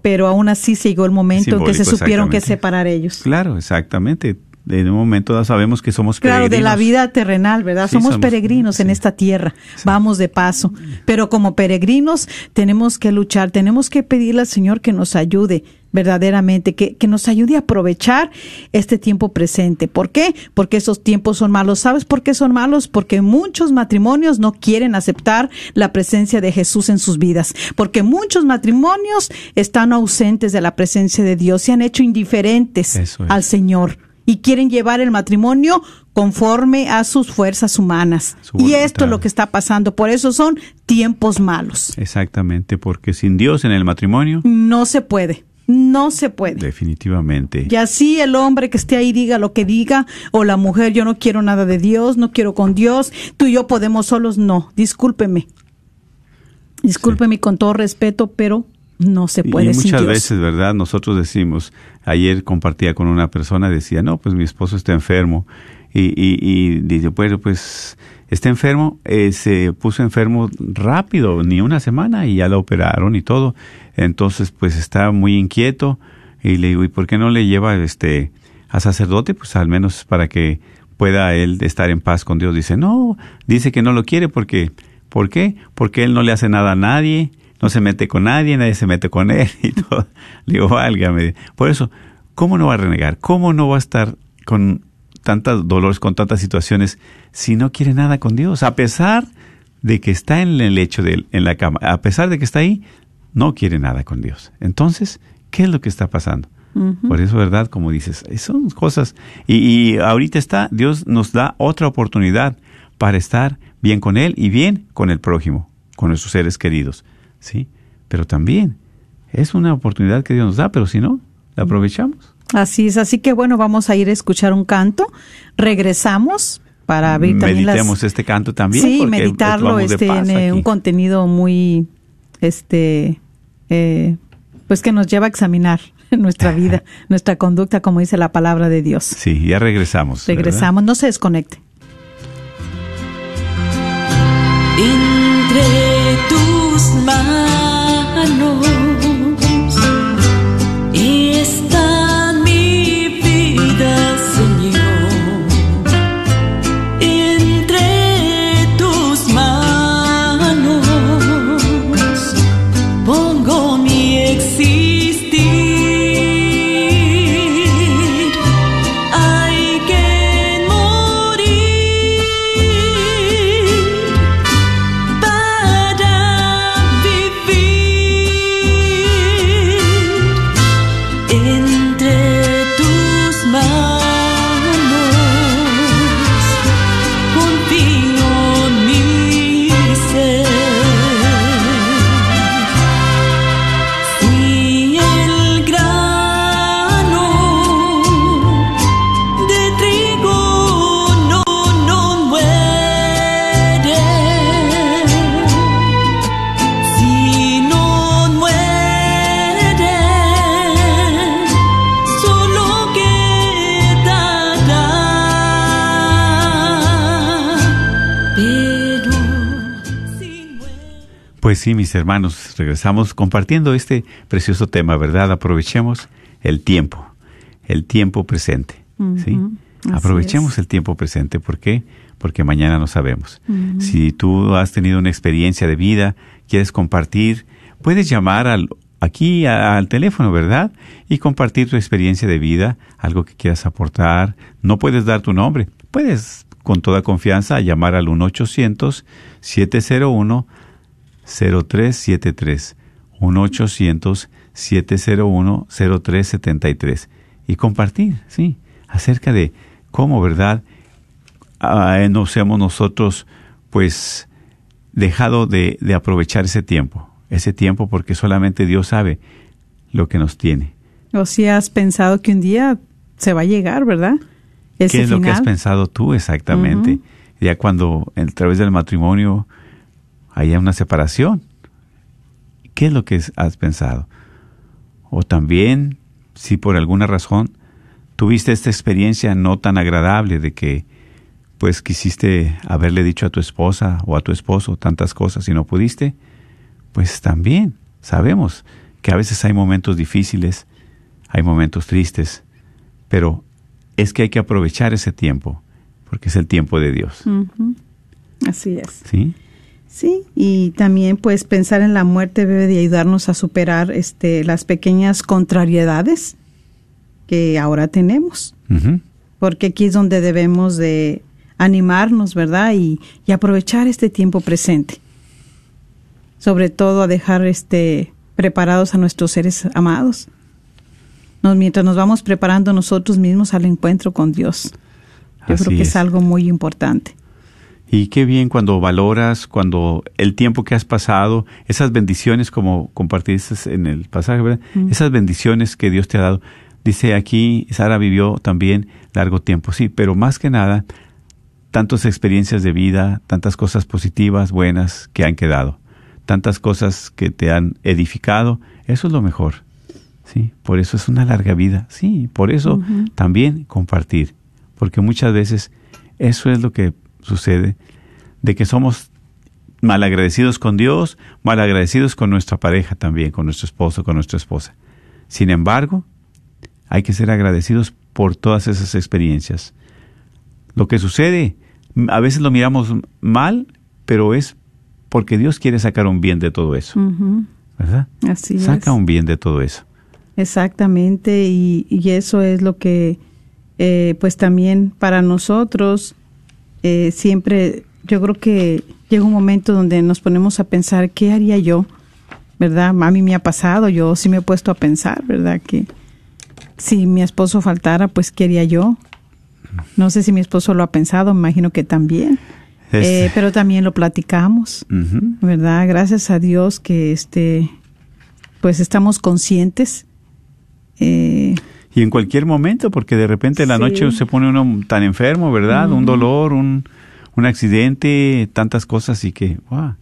pero aún así llegó el momento en que se supieron que separar ellos. Claro, exactamente. En un momento sabemos que somos peregrinos. Claro, de la vida terrenal, ¿verdad? somos, peregrinos en esta tierra, vamos de paso. Pero como peregrinos tenemos que luchar, tenemos que pedirle al Señor que nos ayude verdaderamente, que, que nos ayude a aprovechar este tiempo presente. ¿Por qué? Porque esos tiempos son malos. ¿Sabes por qué son malos? Porque muchos matrimonios no quieren aceptar la presencia de Jesús en sus vidas. Porque muchos matrimonios están ausentes de la presencia de Dios, se han hecho indiferentes al Señor y quieren llevar el matrimonio conforme a sus fuerzas humanas. Y esto es lo que está pasando. Por eso son tiempos malos. Exactamente, porque sin Dios en el matrimonio no se puede. No se puede. Definitivamente. Y así el hombre que esté ahí diga lo que diga, o la mujer, yo no quiero nada de Dios, no quiero con Dios, tú y yo podemos solos, no, discúlpeme. Discúlpeme con todo respeto, pero no se puede. Y muchas veces, ¿verdad? Nosotros decimos, ayer compartía con una persona, decía, no, pues mi esposo está enfermo. Y, y, y dice, bueno, pues está enfermo, eh, se puso enfermo rápido, ni una semana, y ya lo operaron y todo. Entonces, pues está muy inquieto y le digo, ¿y por qué no le lleva este a sacerdote? Pues al menos para que pueda él estar en paz con Dios. Dice, no, dice que no lo quiere porque, ¿por qué? Porque él no le hace nada a nadie, no se mete con nadie, nadie se mete con él y todo. Le digo, válgame. Por eso, ¿cómo no va a renegar? ¿Cómo no va a estar con tantos dolores, con tantas situaciones, si no quiere nada con Dios? A pesar de que está en el lecho de él, en la cama, a pesar de que está ahí, no quiere nada con Dios. Entonces, ¿qué es lo que está pasando? Por eso, ¿verdad? Como dices, son cosas. Y, ahorita está, Dios nos da otra oportunidad para estar bien con Él y bien con el prójimo, con nuestros seres queridos. ¿Sí? Pero también es una oportunidad que Dios nos da, pero si no, la aprovechamos. Así es, así que bueno, vamos a ir a escuchar un canto. Regresamos para ver también Meditemos este canto también. Sí, meditarlo este, en eh, un contenido muy este eh, pues que nos lleva a examinar nuestra vida, nuestra conducta, como dice la palabra de Dios. Sí, ya regresamos. Regresamos, no se desconecte. Entre tus manos mis hermanos, regresamos compartiendo este precioso tema, ¿verdad? Aprovechemos el tiempo, el tiempo presente, ¿sí? Aprovechemos el tiempo presente. ¿Por qué? Porque mañana no sabemos. Si tú has tenido una experiencia de vida, quieres compartir, puedes llamar al, aquí al teléfono, ¿verdad? Y compartir tu experiencia de vida, algo que quieras aportar. No puedes dar tu nombre. Puedes con toda confianza llamar al 1-800-701-0373. 1-800-701-0373. Y compartir, sí, acerca de cómo, ¿verdad? Ah, nos hemos nosotros, pues, dejado de, de aprovechar ese tiempo. Ese tiempo porque solamente Dios sabe lo que nos tiene. O si has pensado que un día se va a llegar, ¿verdad? ¿Qué es lo que has pensado tú exactamente? Ya cuando a través del matrimonio haya una separación, ¿qué es lo que has pensado? O también, si por alguna razón tuviste esta experiencia no tan agradable de que pues quisiste haberle dicho a tu esposa o a tu esposo tantas cosas y no pudiste, pues también sabemos que a veces hay momentos difíciles, hay momentos tristes, pero es que hay que aprovechar ese tiempo, porque es el tiempo de Dios. Así es. Sí. Sí, y también pues pensar en la muerte debe de ayudarnos a superar este las pequeñas contrariedades que ahora tenemos. Porque aquí es donde debemos de animarnos, ¿verdad? Y, y, aprovechar este tiempo presente. Sobre todo a dejar este preparados a nuestros seres amados mientras nos vamos preparando nosotros mismos al encuentro con Dios. Yo creo que es. algo muy importante. Y qué bien cuando valoras, cuando el tiempo que has pasado, esas bendiciones como compartiste en el pasaje, ¿verdad? Esas bendiciones que Dios te ha dado. Dice aquí, Sara vivió también largo tiempo, sí, pero más que nada, tantas experiencias de vida, tantas cosas positivas, buenas que han quedado, tantas cosas que te han edificado, eso es lo mejor. Sí, por eso es una larga vida. Sí, por eso también compartir, porque muchas veces eso es lo que sucede, de que somos malagradecidos con Dios, malagradecidos con nuestra pareja también, con nuestro esposo, con nuestra esposa. Sin embargo, hay que ser agradecidos por todas esas experiencias. Lo que sucede, a veces lo miramos mal, pero es porque Dios quiere sacar un bien de todo eso. ¿Verdad? Así Saca un bien de todo eso. Exactamente, y, eso es lo que, eh, pues también para nosotros, eh, siempre, yo creo que llega un momento donde nos ponemos a pensar, ¿qué haría yo? ¿Verdad? A mí me ha pasado, yo sí me he puesto a pensar, ¿verdad? Que si mi esposo faltara, pues ¿qué haría yo? No sé si mi esposo lo ha pensado, me imagino que también. Eh, pero también lo platicamos, ¿verdad? Gracias a Dios que este, pues estamos conscientes y en cualquier momento, porque de repente en la noche se pone uno tan enfermo, ¿verdad? Un dolor, un, un, accidente, tantas cosas y que, wow.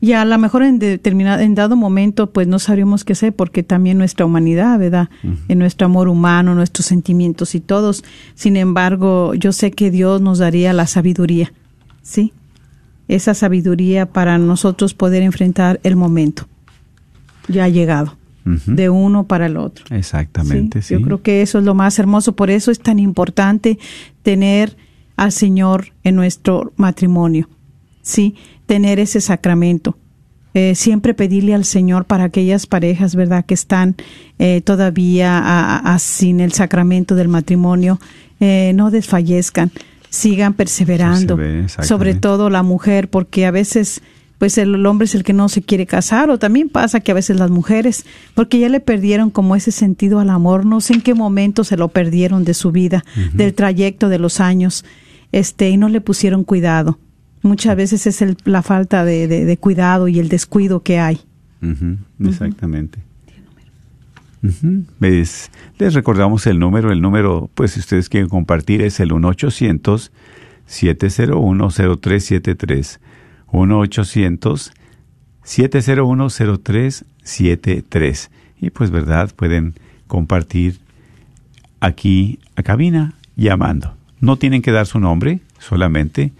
Y a lo mejor en determinado, en dado momento, pues no sabríamos qué hacer, porque también nuestra humanidad, ¿verdad? En nuestro amor humano, nuestros sentimientos y todos. Sin embargo, yo sé que Dios nos daría la sabiduría, ¿sí? Esa sabiduría para nosotros poder enfrentar el momento. Ya ha llegado de uno para el otro. Exactamente, Yo creo que eso es lo más hermoso, por eso es tan importante tener al Señor en nuestro matrimonio, sí, tener ese sacramento. Eh, siempre pedirle al Señor para aquellas parejas, ¿verdad?, que están eh, todavía sin el sacramento del matrimonio, eh, no desfallezcan, sigan perseverando, sobre todo la mujer, porque a veces pues el, hombre es el que no se quiere casar o también pasa que a veces las mujeres, porque ya le perdieron como ese sentido al amor, no sé en qué momento se lo perdieron de su vida, del trayecto de los años, este, y no le pusieron cuidado. Muchas veces es el, la falta de, cuidado y el descuido que hay. Exactamente. Les recordamos el número, el número, pues si ustedes quieren compartir, es el 1-800-701-0373. 1-800-701-0373. Y pues, ¿verdad? Pueden compartir aquí a cabina llamando. No tienen que dar su nombre, solamente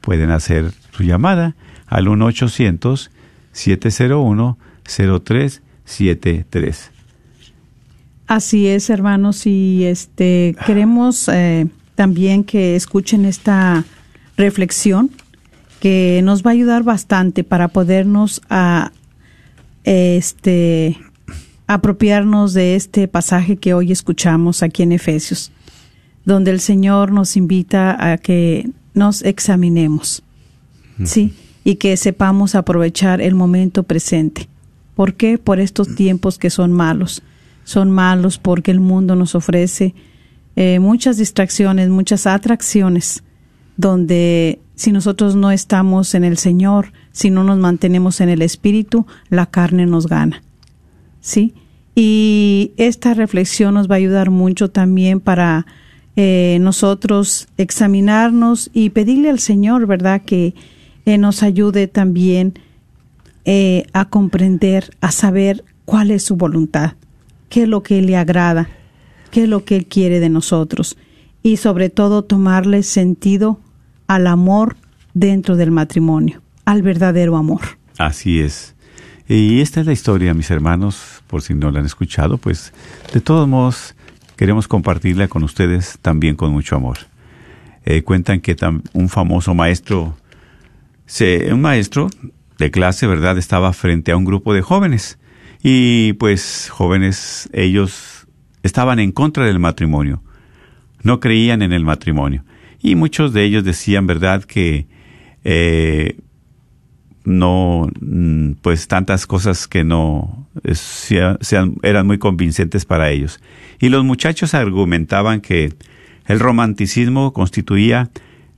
pueden hacer su llamada al 1-800. 701-0373. Así es, hermanos, y este queremos eh, también que escuchen esta reflexión que nos va a ayudar bastante para podernos a este apropiarnos de este pasaje que hoy escuchamos aquí en Efesios, donde el Señor nos invita a que nos examinemos, sí, y que sepamos aprovechar el momento presente. ¿Por qué? Por estos tiempos que son malos. Son malos porque el mundo nos ofrece eh, muchas distracciones, muchas atracciones, donde si nosotros no estamos en el Señor, si no nos mantenemos en el Espíritu, la carne nos gana. ¿Sí? Y esta reflexión nos va a ayudar mucho también para eh, nosotros examinarnos y pedirle al Señor, ¿verdad?, que eh, nos ayude también eh, a comprender, a saber cuál es su voluntad, qué es lo que le agrada, qué es lo que Él quiere de nosotros y sobre todo tomarle sentido al amor dentro del matrimonio, al verdadero amor. Así es. Y esta es la historia, mis hermanos, por si no la han escuchado, pues de todos modos queremos compartirla con ustedes también con mucho amor. Eh, cuentan que un famoso maestro, se, un maestro de clase, ¿verdad?, estaba frente a un grupo de jóvenes. Y pues jóvenes, ellos estaban en contra del matrimonio, no creían en el matrimonio. Y muchos de ellos decían, ¿verdad?, que eh, no, mm, pues tantas cosas que no sean, eran muy convincentes para ellos. Y los muchachos argumentaban que el romanticismo constituía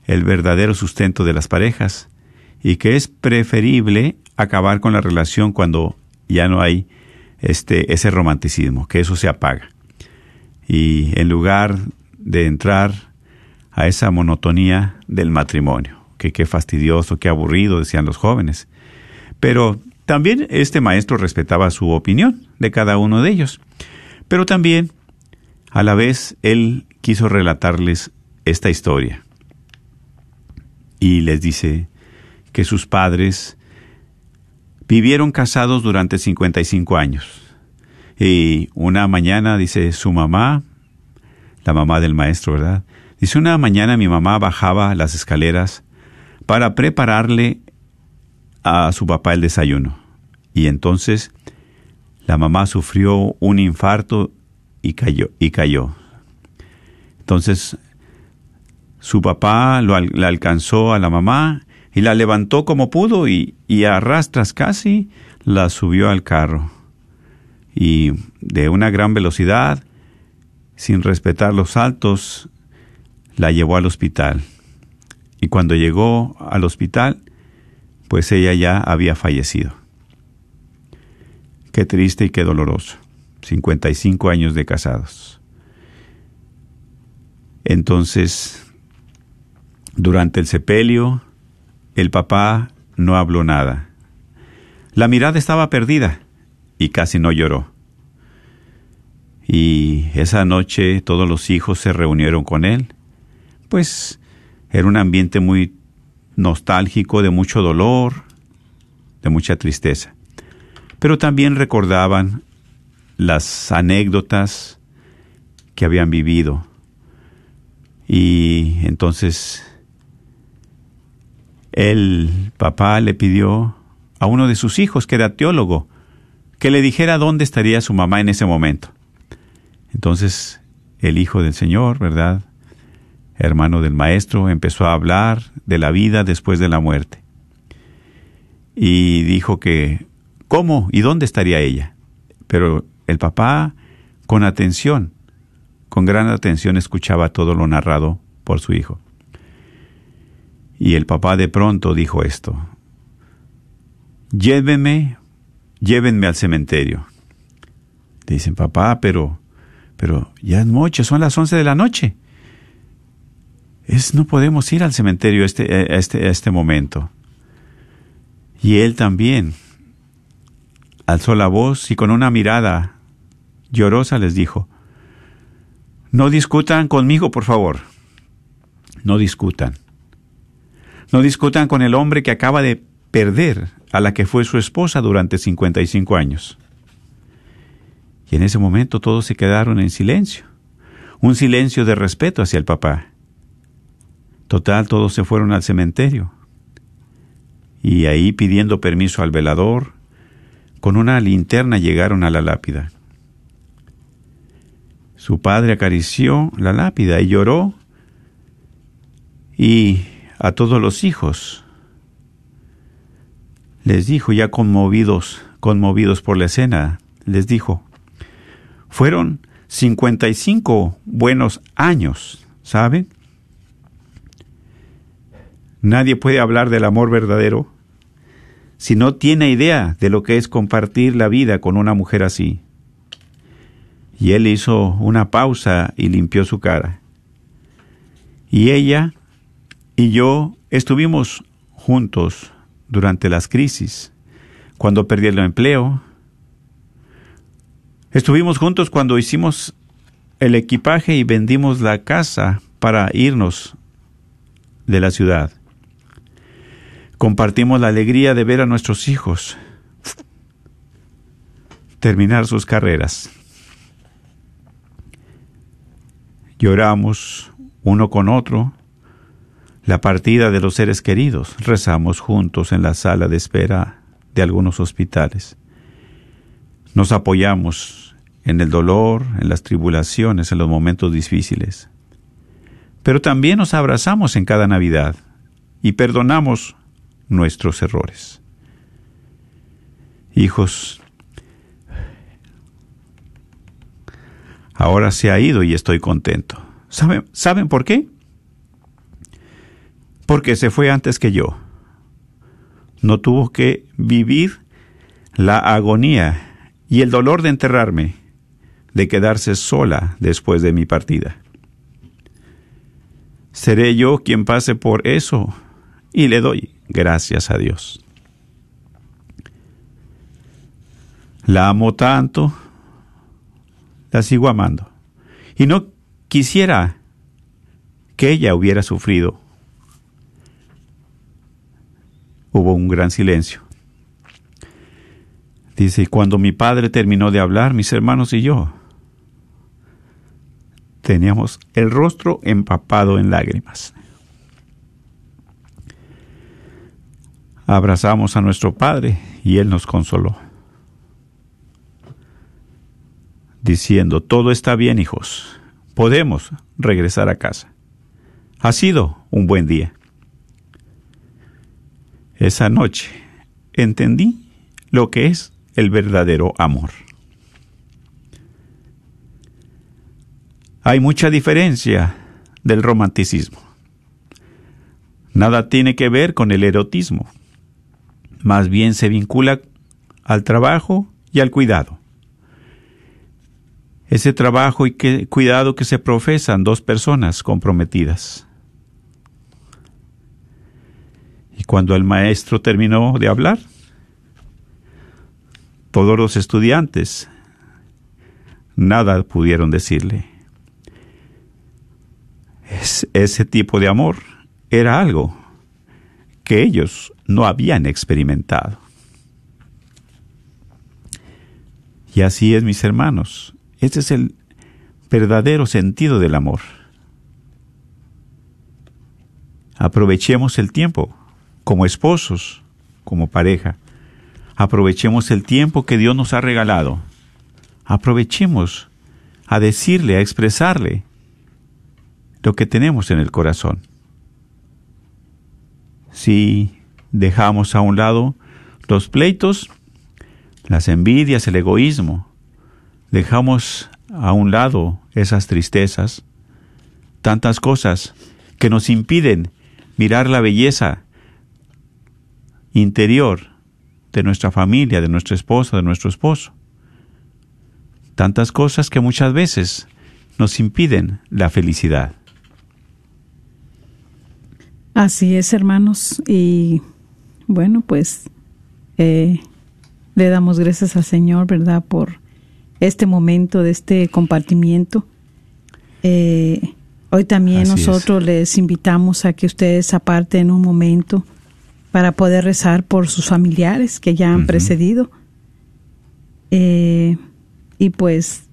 el verdadero sustento de las parejas y que es preferible acabar con la relación cuando ya no hay este ese romanticismo, que eso se apaga. Y en lugar de entrar a esa monotonía del matrimonio que qué fastidioso, qué aburrido, decían los jóvenes. Pero también este maestro respetaba su opinión de cada uno de ellos. Pero también, a la vez, él quiso relatarles esta historia. Y les dice que sus padres vivieron casados durante 55 años. Y una mañana, dice su mamá, la mamá del maestro, ¿verdad? Dice, una mañana mi mamá bajaba las escaleras para prepararle a su papá el desayuno. Y entonces la mamá sufrió un infarto y cayó. Y cayó. Entonces su papá la alcanzó a la mamá y la levantó como pudo y, y a rastras casi la subió al carro. Y de una gran velocidad, sin respetar los saltos, la llevó al hospital. Y cuando llegó al hospital, pues ella ya había fallecido. Qué triste y qué doloroso. 55 años de casados. Entonces, durante el sepelio, el papá no habló nada. La mirada estaba perdida y casi no lloró. Y esa noche todos los hijos se reunieron con él, pues era un ambiente muy nostálgico, de mucho dolor, de mucha tristeza. Pero también recordaban las anécdotas que habían vivido. Y entonces el papá le pidió a uno de sus hijos, que era teólogo, que le dijera dónde estaría su mamá en ese momento. Entonces el hijo del Señor, ¿verdad? Hermano del maestro, empezó a hablar de la vida después de la muerte. Y dijo que, ¿cómo y dónde estaría ella? Pero el papá, con atención, con gran atención, escuchaba todo lo narrado por su hijo. Y el papá de pronto dijo esto, llévenme, llévenme al cementerio. dicen, papá, pero, pero ya es noche, son las once de la noche es no podemos ir al cementerio este, a este, este momento. Y él también alzó la voz y con una mirada llorosa les dijo, no discutan conmigo, por favor. No discutan. No discutan con el hombre que acaba de perder a la que fue su esposa durante 55 años. Y en ese momento todos se quedaron en silencio, un silencio de respeto hacia el papá. Total, todos se fueron al cementerio. Y ahí pidiendo permiso al velador, con una linterna llegaron a la lápida. Su padre acarició la lápida y lloró y a todos los hijos les dijo, ya conmovidos, conmovidos por la escena, les dijo, fueron 55 buenos años, ¿saben? Nadie puede hablar del amor verdadero si no tiene idea de lo que es compartir la vida con una mujer así. Y él hizo una pausa y limpió su cara. Y ella y yo estuvimos juntos durante las crisis, cuando perdí el empleo. Estuvimos juntos cuando hicimos el equipaje y vendimos la casa para irnos de la ciudad. Compartimos la alegría de ver a nuestros hijos terminar sus carreras. Lloramos uno con otro la partida de los seres queridos. Rezamos juntos en la sala de espera de algunos hospitales. Nos apoyamos en el dolor, en las tribulaciones, en los momentos difíciles. Pero también nos abrazamos en cada Navidad y perdonamos nuestros errores. Hijos, ahora se ha ido y estoy contento. ¿Saben, ¿saben por qué? porque se fue antes que yo. No tuvo que vivir la agonía y el dolor de enterrarme, de quedarse sola después de mi partida. Seré yo quien pase por eso y le doy gracias a Dios. La amo tanto, la sigo amando. Y no quisiera que ella hubiera sufrido Hubo un gran silencio. Dice, y cuando mi padre terminó de hablar, mis hermanos y yo teníamos el rostro empapado en lágrimas. Abrazamos a nuestro padre y él nos consoló, diciendo, todo está bien hijos, podemos regresar a casa. Ha sido un buen día. Esa noche entendí lo que es el verdadero amor. Hay mucha diferencia del romanticismo. Nada tiene que ver con el erotismo. Más bien se vincula al trabajo y al cuidado. Ese trabajo y cuidado que se profesan dos personas comprometidas. Y cuando el maestro terminó de hablar, todos los estudiantes nada pudieron decirle. ese tipo de amor era algo que ellos no habían experimentado. Y así es, mis hermanos. Ese es el verdadero sentido del amor. Aprovechemos el tiempo como esposos, como pareja. Aprovechemos el tiempo que Dios nos ha regalado. Aprovechemos a decirle, a expresarle lo que tenemos en el corazón. Si dejamos a un lado los pleitos, las envidias, el egoísmo, dejamos a un lado esas tristezas, tantas cosas que nos impiden mirar la belleza interior de nuestra familia, de nuestra esposa, de nuestro esposo. Tantas cosas que muchas veces nos impiden la felicidad. Así es, hermanos. Y bueno, pues eh, le damos gracias al Señor, ¿verdad? Por este momento de este compartimiento. Eh, hoy también nosotros les invitamos a que ustedes aparten un momento para poder rezar por sus familiares que ya han precedido. Eh, y pues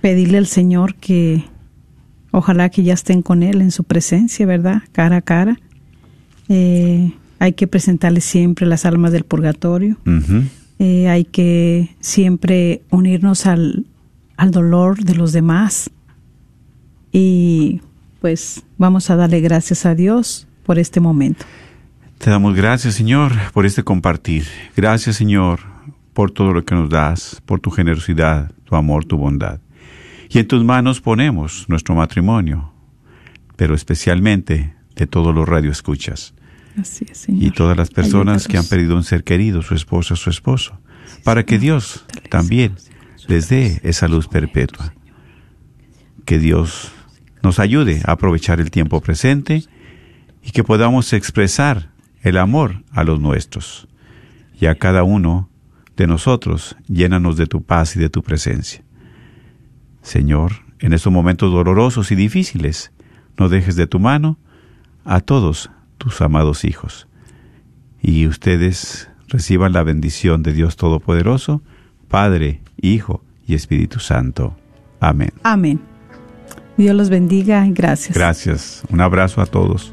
pedirle al Señor que ojalá que ya estén con Él en su presencia, ¿verdad? Cara a cara. Eh, hay que presentarle siempre las almas del purgatorio. Eh, hay que siempre unirnos al, al dolor de los demás. Y pues vamos a darle gracias a Dios por este momento. Te damos gracias, Señor, por este compartir. Gracias, Señor, por todo lo que nos das, por tu generosidad, tu amor, tu bondad. Y en tus manos ponemos nuestro matrimonio, pero especialmente de todos los radioescuchas. Así es, Señor. Y todas las personas que han perdido un ser querido, su esposa, su esposo, para que Dios también les dé esa luz perpetua. Que Dios nos ayude a aprovechar el tiempo presente y que podamos expresar el amor a los nuestros. Y a cada uno de nosotros, llénanos de tu paz y de tu presencia. Señor, en estos momentos dolorosos y difíciles, no dejes de tu mano a todos tus amados hijos. Y ustedes reciban la bendición de Dios Todopoderoso, Padre, Hijo y Espíritu Santo. Amén. Amén. Dios los bendiga y gracias. Gracias. Un abrazo a todos.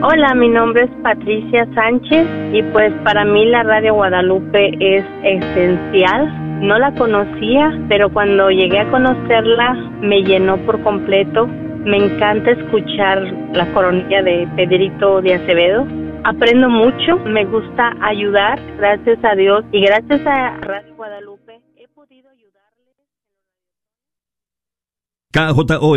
Hola, mi nombre es Patricia Sánchez y pues para mí la Radio Guadalupe es esencial. No la conocía, pero cuando llegué a conocerla me llenó por completo. Me encanta escuchar la coronilla de Pedrito de Acevedo. Aprendo mucho, me gusta ayudar, gracias a Dios y gracias a Radio Guadalupe he podido ayudarles. KJOR